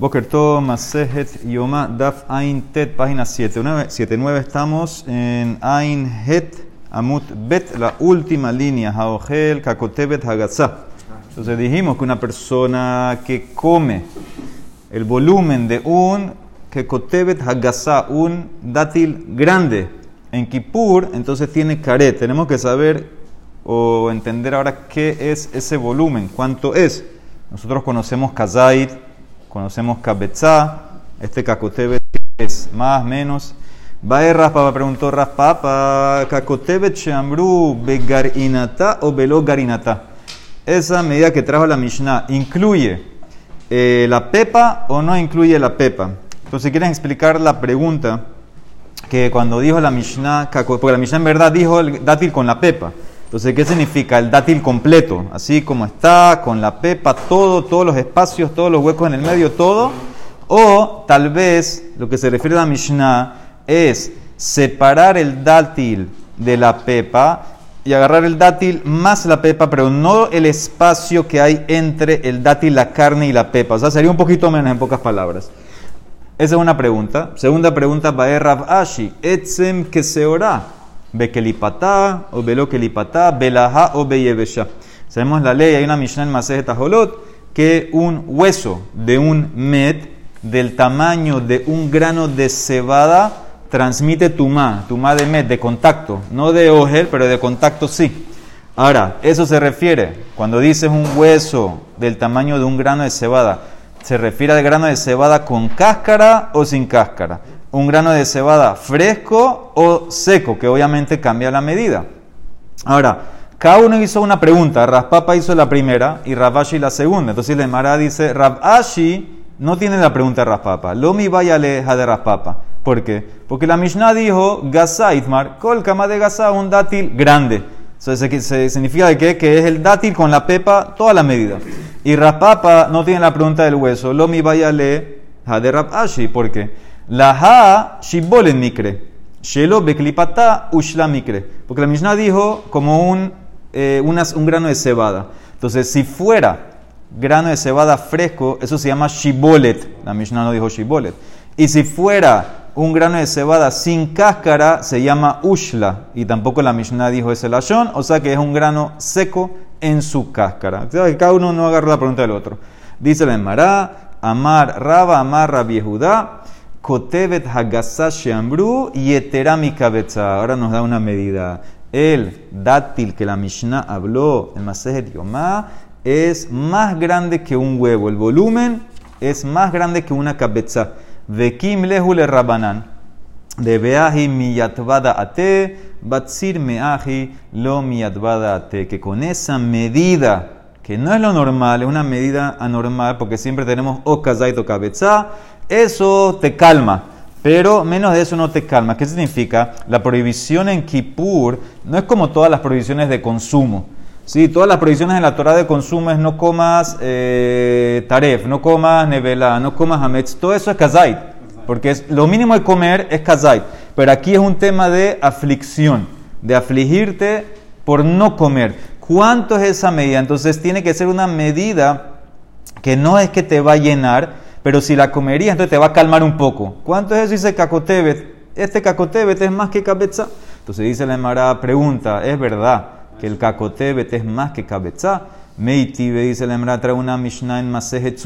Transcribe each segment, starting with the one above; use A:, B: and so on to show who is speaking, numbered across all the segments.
A: Boker Tov, Yoma, Daf Ain Tet, página 79. Estamos en Ain Het, Amut Bet, la última línea, Haogel, Kakotebet, Hagatzah. Entonces dijimos que una persona que come el volumen de un Kakotebet, Hagatzah, un dátil grande en Kippur, entonces tiene caret. Tenemos que saber o entender ahora qué es ese volumen, cuánto es. Nosotros conocemos Kazait conocemos Kabetzá, este Kakotebe es más, menos. Va Raspapa, preguntó Raspapa, Kakotebe Chambru, Begarinata o Belogarinata. Esa medida que trajo la Mishnah, ¿incluye eh, la pepa o no incluye la pepa? Entonces, quieren explicar la pregunta que cuando dijo la Mishnah, porque la Mishnah en verdad dijo el dátil con la pepa. Entonces, ¿qué significa? El dátil completo, así como está, con la pepa, todo, todos los espacios, todos los huecos en el medio, todo. O tal vez lo que se refiere a la Mishnah es separar el dátil de la pepa y agarrar el dátil más la pepa, pero no el espacio que hay entre el dátil, la carne y la pepa. O sea, sería un poquito menos en pocas palabras. Esa es una pregunta. Segunda pregunta, Baer Rav Ashi, Etzem que se ora bekelipatá o belokelipatá, belajá o beyebesha. Sabemos la ley, hay una Mishnah en Masej Tajolot que un hueso de un met del tamaño de un grano de cebada transmite tumá, tumá de met, de contacto, no de ojel, pero de contacto sí. Ahora, eso se refiere, cuando dices un hueso del tamaño de un grano de cebada, ¿se refiere al grano de cebada con cáscara o sin cáscara? Un grano de cebada fresco o seco, que obviamente cambia la medida. Ahora, cada uno hizo una pregunta. Raspapa hizo la primera y Rabashi la segunda. Entonces la Emara dice, Rabashi no tiene la pregunta de Raspapa. Lo mi vaya leja de Raspapa. ¿Por qué? Porque la Mishnah dijo, Gaza Itmar, kol kama de Gaza, un dátil grande. Eso significa de qué? que es el dátil con la pepa, toda la medida. Y Raspapa no tiene la pregunta del hueso. Lo mi vaya leja de Rabashi. ¿Por qué? La ha shibolen mikre. Shelo beklipata ushla mikre. Porque la Mishnah dijo como un, eh, un grano de cebada. Entonces, si fuera grano de cebada fresco, eso se llama shibolet. La Mishnah no dijo shibolet. Y si fuera un grano de cebada sin cáscara, se llama ushla. Y tampoco la Mishnah dijo ese lashon. O sea que es un grano seco en su cáscara. cada uno no agarra la pregunta del otro. Dice la Emara, Amar Raba, Amar Rabbi Kotevet Hagasa Sheambru y Eterami Ahora nos da una medida. El dátil que la Mishnah habló en Masejet Yomá es más grande que un huevo. El volumen es más grande que una cabeza. Vekim lehule rabanan. De beahi miyatvada ate, batsir meahi lo miyatvada ate. Que con esa medida no es lo normal, es una medida anormal, porque siempre tenemos o o cabeza, eso te calma. Pero menos de eso no te calma. ¿Qué significa? La prohibición en Kippur no es como todas las prohibiciones de consumo. Sí, todas las prohibiciones en la Torah de consumo es no comas eh, taref, no comas nevela, no comas hametz. Todo eso es kazait. Porque es, lo mínimo de comer es kazait. Pero aquí es un tema de aflicción, de afligirte por no comer. ¿Cuánto es esa medida? Entonces tiene que ser una medida que no es que te va a llenar, pero si la comerías, entonces te va a calmar un poco. ¿Cuánto es eso? Dice cacotebet. Este cacotebet es más que cabeza. Entonces dice la Emara, pregunta, ¿es verdad que el cacotebet es más que cabeza? Meitibe, dice la Emara, trae una Mishnah en Masejet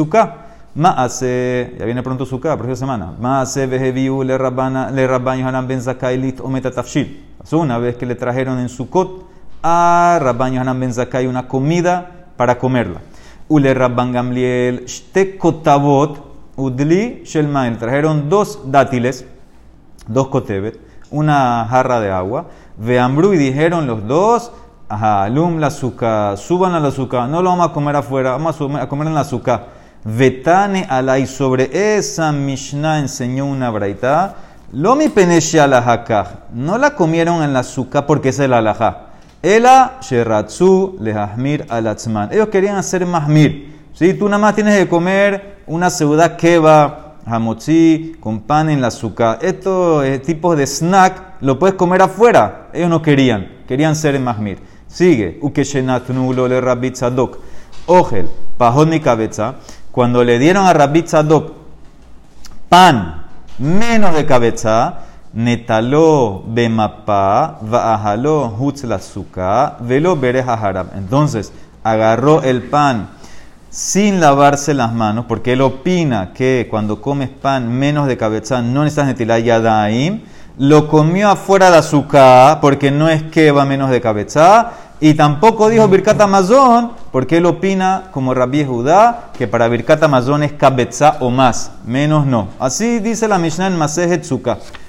A: hace, ya viene pronto Sukkah, próxima semana. Maase vejeviu le rabban Yohanan ben Zakailit o metatafshil. Pasó una vez que le trajeron en Sukkot a Rabban Yohanan Ben Zakai una comida para comerla. Ule Rabban Gamliel Shtekotabot Udli Shelmael. Trajeron dos dátiles, dos kotebet, una jarra de agua. Veambru y dijeron los dos, ajá, alum la azúcar, suban a la azúcar, no lo vamos a comer afuera, vamos a comer en la azúcar. Vetane alay, sobre esa Mishnah enseñó una braita. Lo mi penesha la no la comieron en la azúcar porque es el alajá. Ela lehahmir alatzman. Ellos querían hacer mahmir. ¿sí? Tú nada más tienes que comer una seuda keba, hamotzi, con pan en la azúcar. Estos eh, tipos de snack lo puedes comer afuera. Ellos no querían. Querían ser mahmir. Sigue. Ukeshenatnulo le rabbi tzadok. Ogel, pajón mi cabeza. Cuando le dieron a rabbi tzadok pan menos de cabeza, netaló bemapá, va'ajaló hutz la azúcar, velo bereja haram. Entonces, agarró el pan sin lavarse las manos, porque él opina que cuando comes pan menos de cabeza no necesitas netilar yadaim, lo comió afuera de azúcar, porque no es que va menos de cabeza, y tampoco dijo Birkat Amazon, porque él opina, como Rabbi Judá, que para Birkat Amazon es cabeza o más, menos no. Así dice la Mishnah en Masejet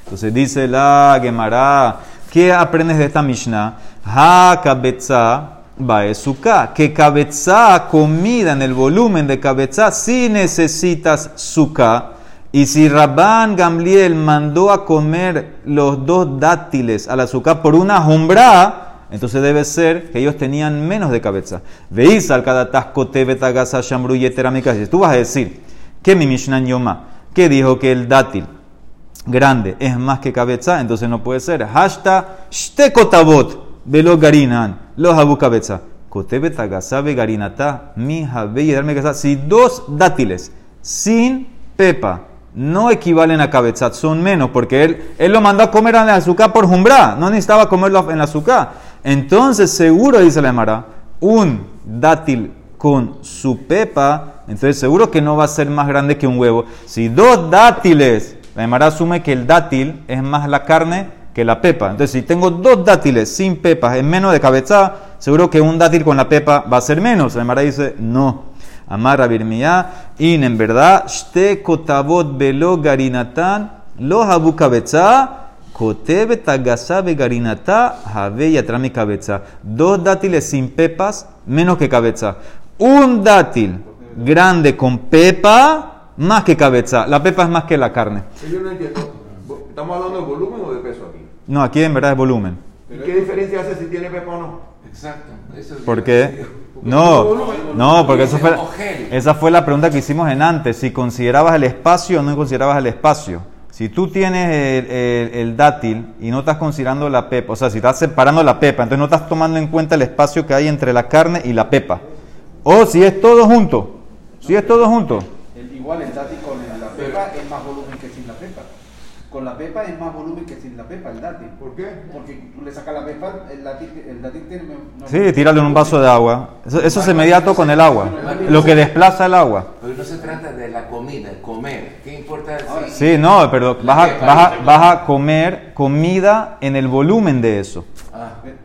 A: Entonces dice la Gemara, ¿qué aprendes de esta Mishnah? Ha cabeza Baezuka, que cabeza, comida en el volumen de cabeza, si necesitas suka. Y si Rabban Gamliel mandó a comer los dos dátiles al azúcar por una jumbra, entonces debe ser que ellos tenían menos de cabeza. Veis al cada tasco betagasa shambru Si tú vas a decir que mi Mishnah Yoma, que dijo que el dátil grande es más que cabeza, entonces no puede ser. Hashtag shtekotabot velo garinan los abu cabeza. Kotebet agasabe garinata, mi y darme Si dos dátiles sin pepa no equivalen a cabeza, son menos, porque él, él lo mandó a comer en el azúcar por jumbra, no necesitaba comerlo en azúcar. Entonces, seguro, dice la Emara, un dátil con su pepa, entonces seguro que no va a ser más grande que un huevo. Si dos dátiles, la Emara asume que el dátil es más la carne que la pepa. Entonces, si tengo dos dátiles sin pepas en menos de cabeza, seguro que un dátil con la pepa va a ser menos. La Mara dice, no. Amarra birmiyá, in en verdad, shte kotabot velo garinatan, lo habu cabeza, kotebe tagasabe garinata, habe yatrami cabeza. Dos dátiles sin pepas, menos que cabeza. Un dátil grande con pepa, más que cabeza. La pepa es más que la carne.
B: ¿Estamos hablando de volumen o de peso aquí?
A: No, aquí en verdad es volumen.
B: ¿Y qué diferencia hace si tiene pepa o no?
A: Exacto. ¿Por qué? No, no, porque eso fue, esa fue la pregunta que hicimos en antes. Si considerabas el espacio o no considerabas el espacio. Si tú tienes el, dátil y no estás considerando la pepa, o sea, si estás separando la pepa, entonces no estás tomando en cuenta el espacio que hay entre la carne y la pepa. O si es todo junto. Si es todo junto.
C: Igual el dátil con la pepa es más volumen que sin la pepa con la pepa es más volumen que sin la pepa, el dátil.
B: ¿Por qué?
C: Porque tú le sacas la pepa, el dátil, el dátil tiene...
A: sí, tíralo en un vaso de agua. Eso, eso se mediato con el agua. Lo que desplaza el agua.
D: Pero no se trata de la comida, comer. ¿Qué importa?
A: sí, no, pero vas a, vas, a, vas a comer comida en el volumen de eso.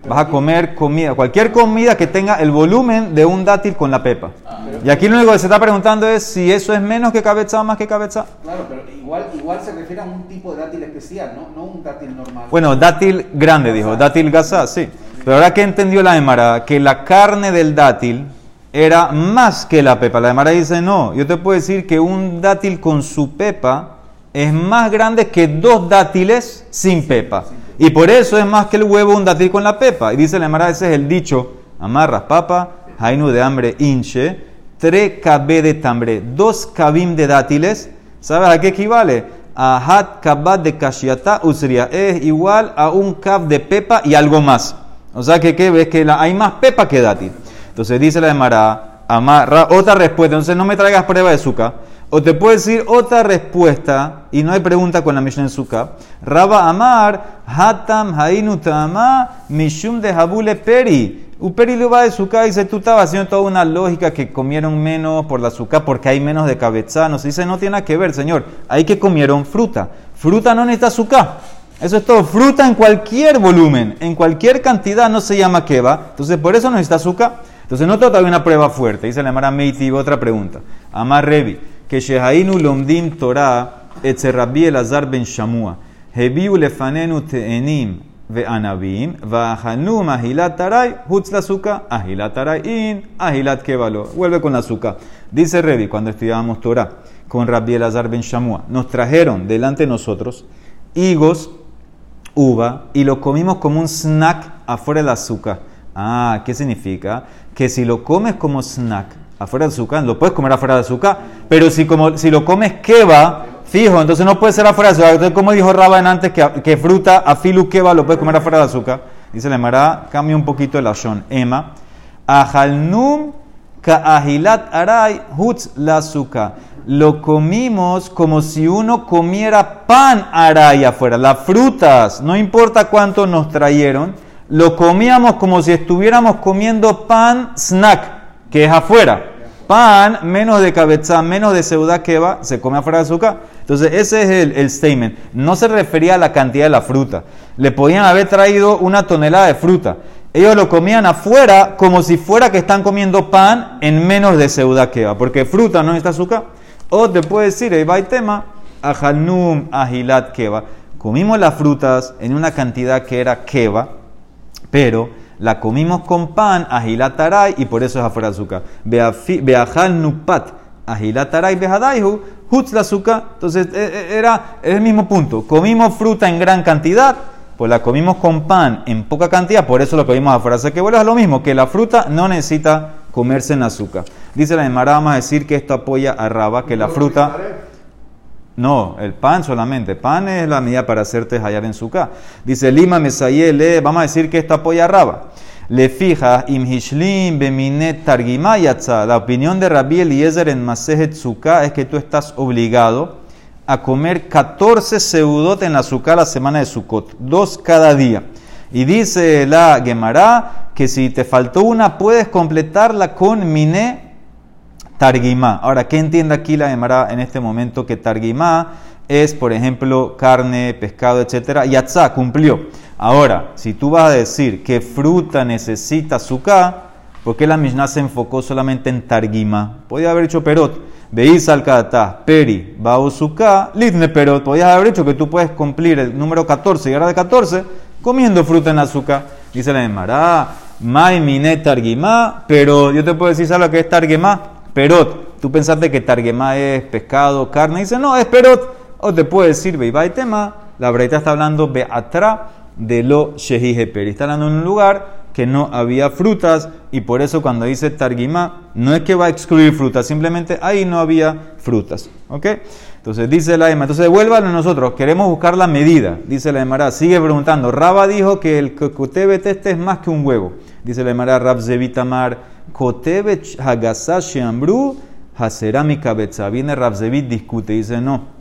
A: Vas a comer comida, cualquier comida que tenga el volumen de un dátil con la pepa. Ah. y aquí lo único que se está preguntando es si eso es menos que cabeza o más que cabeza.
C: Claro, pero igual, igual se refiere a un tipo de dátil especial, ¿no? No un dátil normal.
A: Bueno, dátil grande, dijo. Dátil gasa, sí. Pero ahora que entendió la Emara, que la carne del dátil era más que la pepa. La Emara dice, no, yo te puedo decir que un dátil con su pepa es más grande que dos dátiles sin pepa. Y por eso es más que el huevo un dátil con la pepa. Y dice la Emara, ese es el dicho, amarras papa, jainu de hambre hinche, tre cabé de tambre, dos cabim de dátiles, ¿sabes a qué equivale? A hat kabat de kashiata usria, es igual a un cab de pepa y algo más. O sea que ¿qué ves que hay más pepa que dátil. Entonces dice la Emara, amarra, otra respuesta, entonces no me traigas prueba de azúcar. O te puedo decir otra respuesta, y no hay pregunta con la Mishnah en Sukkah. Raba Amar, Hatam Hainu Tama, Mishum de Habule Peri. Uperi va de Sukkah dice, tú estabas haciendo toda una lógica que comieron menos por la Sukkah porque hay menos de cabeza. Nos dice, no tiene nada que ver, señor. Hay que comieron fruta. Fruta no necesita Sukkah. Eso es todo. Fruta en cualquier volumen, en cualquier cantidad, no se llama keva. Entonces, por eso no necesita azúcar. Entonces, no trata una prueba fuerte. Dice la Mara Meiti, otra pregunta. Amar Revi que Shehainu Lomdim Torah etzer Rabbi Elazar ben Shamua. Hebiu lefanenu te'enim ve'anabim va'ahanu mahilat taray hutz la suka ahilat in ahilat kevalo. Vuelve con la azúcar. Dice Revi cuando estudiábamos Torah con Rabbi Elazar ben Shamua. Nos trajeron delante de nosotros higos, uva y lo comimos como un snack afuera del azúcar. Ah, ¿qué significa? Que si lo comes como snack afuera de azúcar, lo puedes comer afuera de azúcar, pero si, como, si lo comes keba, fijo, entonces no puede ser afuera de azúcar. Como dijo Raban antes, que, que fruta, afilu keba, lo puedes comer afuera de azúcar. Dice la Mara, cambia un poquito el ashon. Emma, ajalnum ka ahilat aray hutz la azúcar. lo comimos como si uno comiera pan aray afuera. Las frutas, no importa cuánto nos trajeron, lo comíamos como si estuviéramos comiendo pan snack, que es afuera. Pan menos de cabeza, menos de seudá que va, se come afuera de azúcar. Entonces, ese es el, el statement. No se refería a la cantidad de la fruta. Le podían haber traído una tonelada de fruta. Ellos lo comían afuera como si fuera que están comiendo pan en menos de seudá que va. Porque fruta no está azúcar. O te puede decir, ahí va el tema, ajalnum ahilat keva. Comimos las frutas en una cantidad que era keva, pero la comimos con pan, ahilat taray, y por eso es afuera azúcar. Beajal nupat, ahilat taray, behadaihu, hutz la azúcar. Entonces e- e- era el mismo punto. Comimos fruta en gran cantidad, pues la comimos con pan en poca cantidad, por eso lo comimos afuera. Así que bueno, es lo mismo, que la fruta no necesita comerse en azúcar. Dice la Emara, vamos a decir que esto apoya a Raba, que la fruta... No, el pan solamente. Pan es la medida para hacerte hallar en su Dice Lima Mesayele, vamos a decir que esto apoya a Raba. Le fija imhishlim beminet targimayatza. La opinión de Rabbi Eliezer en Masejet Sukkah es que tú estás obligado a comer 14 seudot en la Sukkah la semana de Sukkot, dos cada día. Y dice la Gemara que si te faltó una, puedes completarla con miné targuimá. Ahora, ¿qué entiende aquí la Gemara en este momento? Que targuimá es, por ejemplo, carne, pescado, etc. Yatzá, cumplió. Ahora, si tú vas a decir que fruta necesita azúcar, ¿por qué la Mishnah se enfocó solamente en targuimá? Podía haber hecho perot. Veis al peri, baosuká, litne perot. Podías haber dicho que tú puedes cumplir el número 14 y ahora de 14 comiendo fruta en azúcar. Dice la Gemara, mai mine targuimá, pero yo te puedo decir, ¿sabes lo que es targuimá? Perot. Tú pensaste que targuimá es pescado, carne. Dice, no, es perot. O te puede decir, y tema, la breita está hablando beatra de lo shehije peri. Está hablando en un lugar que no había frutas y por eso cuando dice targuimá, no es que va a excluir frutas, simplemente ahí no había frutas. ¿Ok? Entonces dice la Emma, entonces devuélvalo a nosotros, queremos buscar la medida. Dice la Emara, sigue preguntando. Raba dijo que el kotebet este es más que un huevo. Dice la Emara, Rab Zevitamar, kotebet hagasá sheambru haserámica betza. Viene Rab discute, dice no.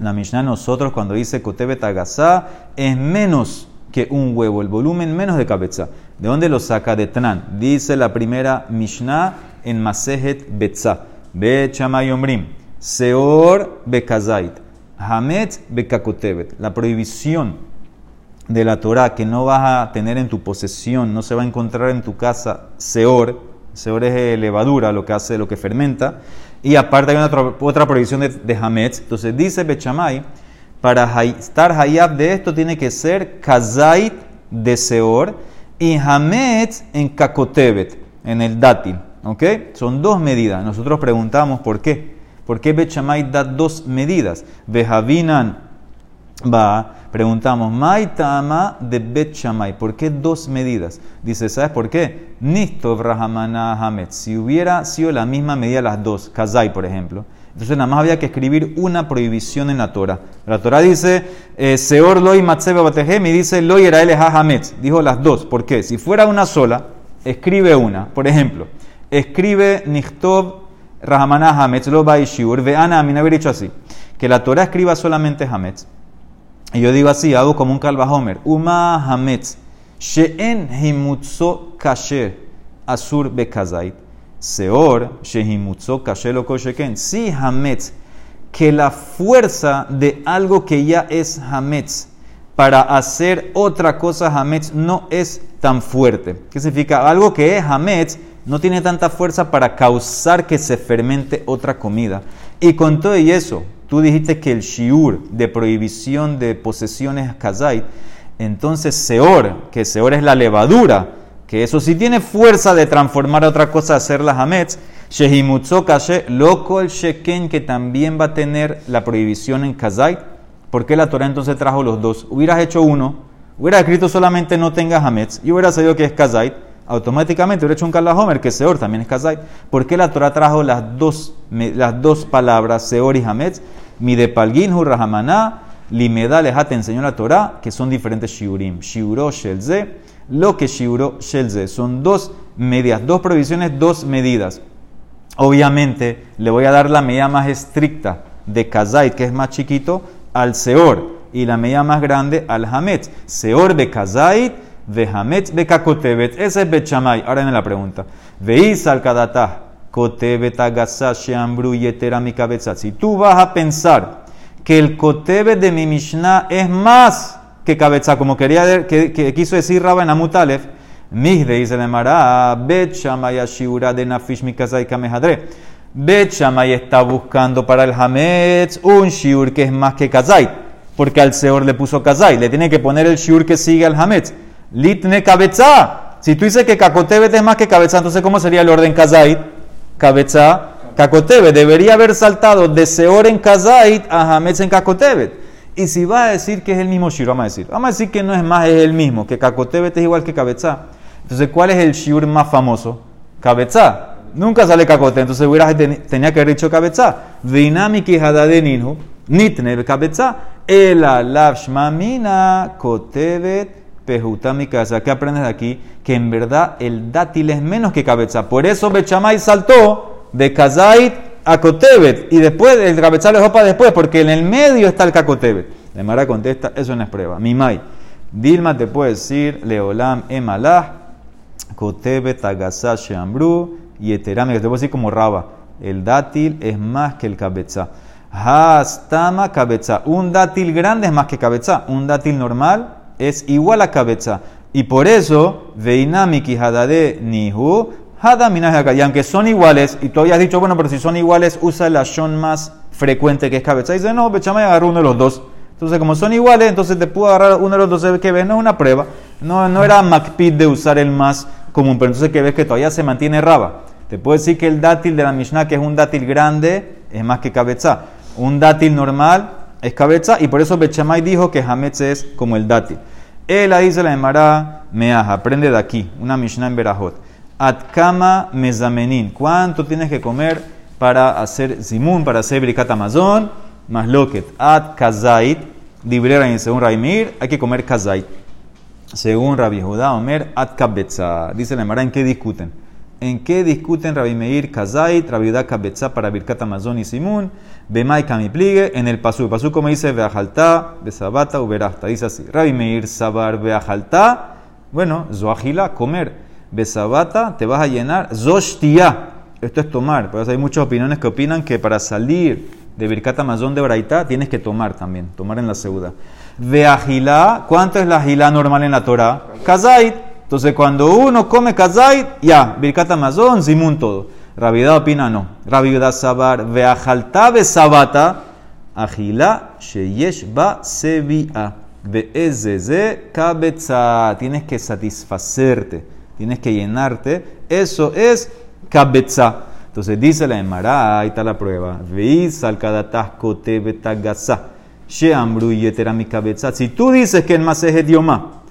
A: La Mishnah nosotros cuando dice kotebet hagasá es menos que un huevo, el volumen menos de cabeza. ¿De dónde lo saca? De Tran. Dice la primera Mishnah en Masejet Betza. Be Chamayomrim. Seor bekazait, hamet bekakotebet. La prohibición de la Torah que no vas a tener en tu posesión, no se va a encontrar en tu casa seor. Seor es levadura, lo que hace, lo que fermenta. Y aparte hay otra, otra prohibición de, de hametz. Entonces dice Bechamay, para estar hayab de esto tiene que ser kazait de seor y hametz en kakotebet, en el dátil. ¿Ok? Son dos medidas. Nosotros preguntamos por qué. ¿Por qué Bet da dos medidas? Vejavinan va, preguntamos, Maitama de Bet ¿por qué dos medidas? Dice, ¿sabes por qué? Nistov Rahamana Hamet. Si hubiera sido la misma medida las dos, Kazai, por ejemplo, entonces nada más había que escribir una prohibición en la Torah. La Torah dice, eh, Seor loy matzebe batehem y dice loy erael hametz. Dijo las dos. ¿Por qué? Si fuera una sola, escribe una. Por ejemplo, escribe Nichtov Rahamana Hametz lo Baishiur, veana a mí haber dicho así, que la Torah escriba solamente Hametz. Y yo digo así, hago como un Homer. Uma Hametz, She'en Himutzo Kasher, Asur Bekazait. Seor, Shehimutzo Kasher lo Kosheken. Si Hametz, que la fuerza de algo que ya es Hametz para hacer otra cosa Hametz no es tan fuerte. ¿Qué significa? Algo que es Hametz no tiene tanta fuerza para causar que se fermente otra comida. Y con todo y eso, tú dijiste que el shiur de prohibición de posesiones kazait, entonces seor, que seor es la levadura, que eso sí tiene fuerza de transformar a otra cosa, hacer la hametz, shehimutzo kashe, loco el sheken, que también va a tener la prohibición en kazait. ¿Por qué la Torah entonces trajo los dos? Hubieras hecho uno, hubieras escrito solamente no tenga hametz, y hubieras sabido que es kazait automáticamente hubiera hecho un Homer, que Seor también es Kazait. ¿Por qué la Torah trajo las dos, las dos palabras, Seor y Hametz? Mi de Palgin, Rahamana, Limeda, te enseñó la Torah, que son diferentes Shiurim. Shiuro, Shelze, lo que Shiuro, Shelze. Son dos medidas, dos provisiones, dos medidas. obviamente le voy a dar la medida más estricta de Kazait, que es más chiquito, al Seor, y la medida más grande al Hametz. Seor de Kazait, de Hametz de Kakotebet. Ese es Bechamay. Ahora viene la pregunta. Veis al Kadatah, Kotebet Sheambru, Yetera, mi cabeza. Si tú vas a pensar que el Kotebet de mi Mishnah es más que cabeza, como quería que, que quiso decir Rabba en Amutalef, Migde dice de Mará, Bet Shamay Ashiura de Nafish Mikazai Kamehadre. Bet Shamay está buscando para el Hametz un shiur que es más que Kazait, porque al Seor le puso Kazait, le tiene que poner el shiur que sigue al Hametz. Litne Kabetza. Si tú dices que Kakotebet es más que Kabetza, entonces ¿cómo sería el orden Kazait? Kabetza, Kakotebet. Debería haber saltado de Seor en Kazait a Hametz en Kakotebet. Y si va a decir que es el mismo shiur, vamos a decir, vamos a decir que no es más, es el mismo, que Kakotebet es igual que Kabetza. Entonces, ¿cuál es el shiur más famoso? Kabetza. Nunca sale Kakote, entonces hubieras ten- tenía que haber dicho Kabetza. Dinamiki hadade ninhu, nitne Kabetza. El alafshmamina kotebet pehutami casa. ¿Qué aprendes de aquí? Que en verdad el dátil es menos que Kabetza. Por eso Bechamay saltó de Kazait a Kotebet. Y después el Kabetza lo dejó para después, porque en el medio está el Kakotebet. De Mara contesta, eso no es prueba. Mimai. Dilma te puede decir, Leolam emalah, Kotebet agasá sheambru, y eterame, que te puedo decir como raba. El dátil es más que el cabeza. Hastama cabeza. Un dátil grande es más que cabeza. Un dátil normal es igual a cabeza. Y por eso, veinamiki hadade nihu, Y aunque son iguales, y tú habías dicho, bueno, pero si son iguales, usa la shon más frecuente que es cabeza. Y dice, no, Bechamay agarró uno de los dos. Entonces, como son iguales, entonces te puedo agarrar uno de los dos que ves, no es una prueba. No, no era MacPid de usar el más común, pero entonces que ves que todavía se mantiene raba. Te puedo decir que el dátil de la Mishnah, que es un dátil grande, es más que cabeza. Un dátil normal es cabeza, y por eso Bechamay dijo que Hametz es como el dátil. Él ahí se la llamará Meaja, aprende de aquí, una Mishnah en Berajot. Atkama mezamenin, ¿cuánto tienes que comer para hacer zimun, para hacer brikat amazon? Más loquet. At kazait, librera y según Raimir, hay que comer kazait. Según Rabbi Judá Omer, at kabetza. Dice la Emara, ¿en qué discuten? ¿En qué discuten Rabbi Meir Kazait, Rabbi Judá kabetza para Birkat Amazon y Simun? Bemai kamipligue, en el pasú. Pasú como dice, veajalta, besabata, uberasta. Dice así, Rabbi Meir sabar veajalta, bueno, zoagila, comer. Besabata, te vas a llenar. Zoshtia, esto es tomar. Por hay muchas opiniones que opinan que para salir de Birkat Amazon de Braitá tienes que tomar también, tomar en la segunda. Veagilá, ¿cuánto es la gilá normal en la Torah? Kazait. Entonces, cuando uno come kazait, ya, Birkat Amazon, Zimun todo. Ravidad opina no. Ravidad sabar, veajalta besabata, agilá, sheyesh ba sevia. Beezeze kabetza. Tienes que satisfacerte, tienes que llenarte. Eso es kabetza. Entonces dice la Emara, ahí está la prueba. Veis al kadatasco te betagasa. Sheambru yetera mi. Si tú dices que el masejet yomá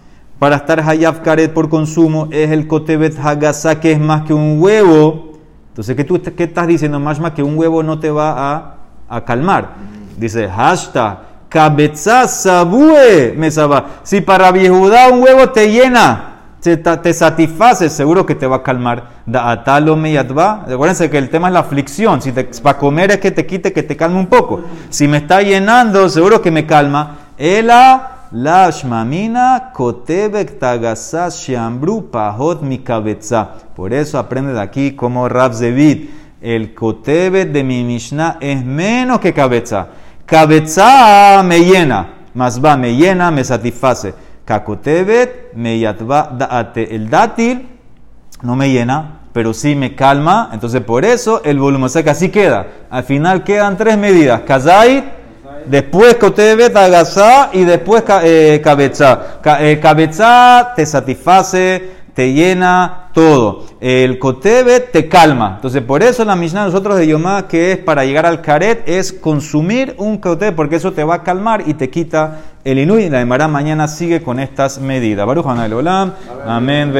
A: para estar hayaf karet por consumo es el kotebet hagasa que es más que un huevo, entonces ¿qué, tú, qué estás diciendo? Más que un huevo no te va a, calmar. Dice hashtag cabeza sabue me saba. Si para viejudá un huevo te llena, te, te satisface, seguro que te va a calmar. Da atalo me yatba. Recuérdense que el tema es la aflicción. Si te, para comer es que te quite, que te calme un poco. Si me está llenando, seguro que me calma. Ela la shmamina kotebek tagasas shambru pahot mi cabeza. Por eso aprende de aquí como Rab Zevid. El kotebet de mi Mishnah es menos que cabeza. Cabeza me llena. Más va, me llena, me satisface. Kakotebet me yatba daate. El dátil no me llena, pero sí me calma. Entonces, por eso el volumen, que así queda. Al final quedan tres medidas: Kazait, después Kotebet, Agasá y después eh, Cabeza. Ca, eh, cabeza te satisface, te llena todo. El Kotebet te calma. Entonces, por eso la Mishnah de nosotros de Yomá, que es para llegar al Karet, es consumir un Kotebet, porque eso te va a calmar y te quita el Inui. La Emara mañana sigue con estas medidas. Baruch Olam. Amén. Amén.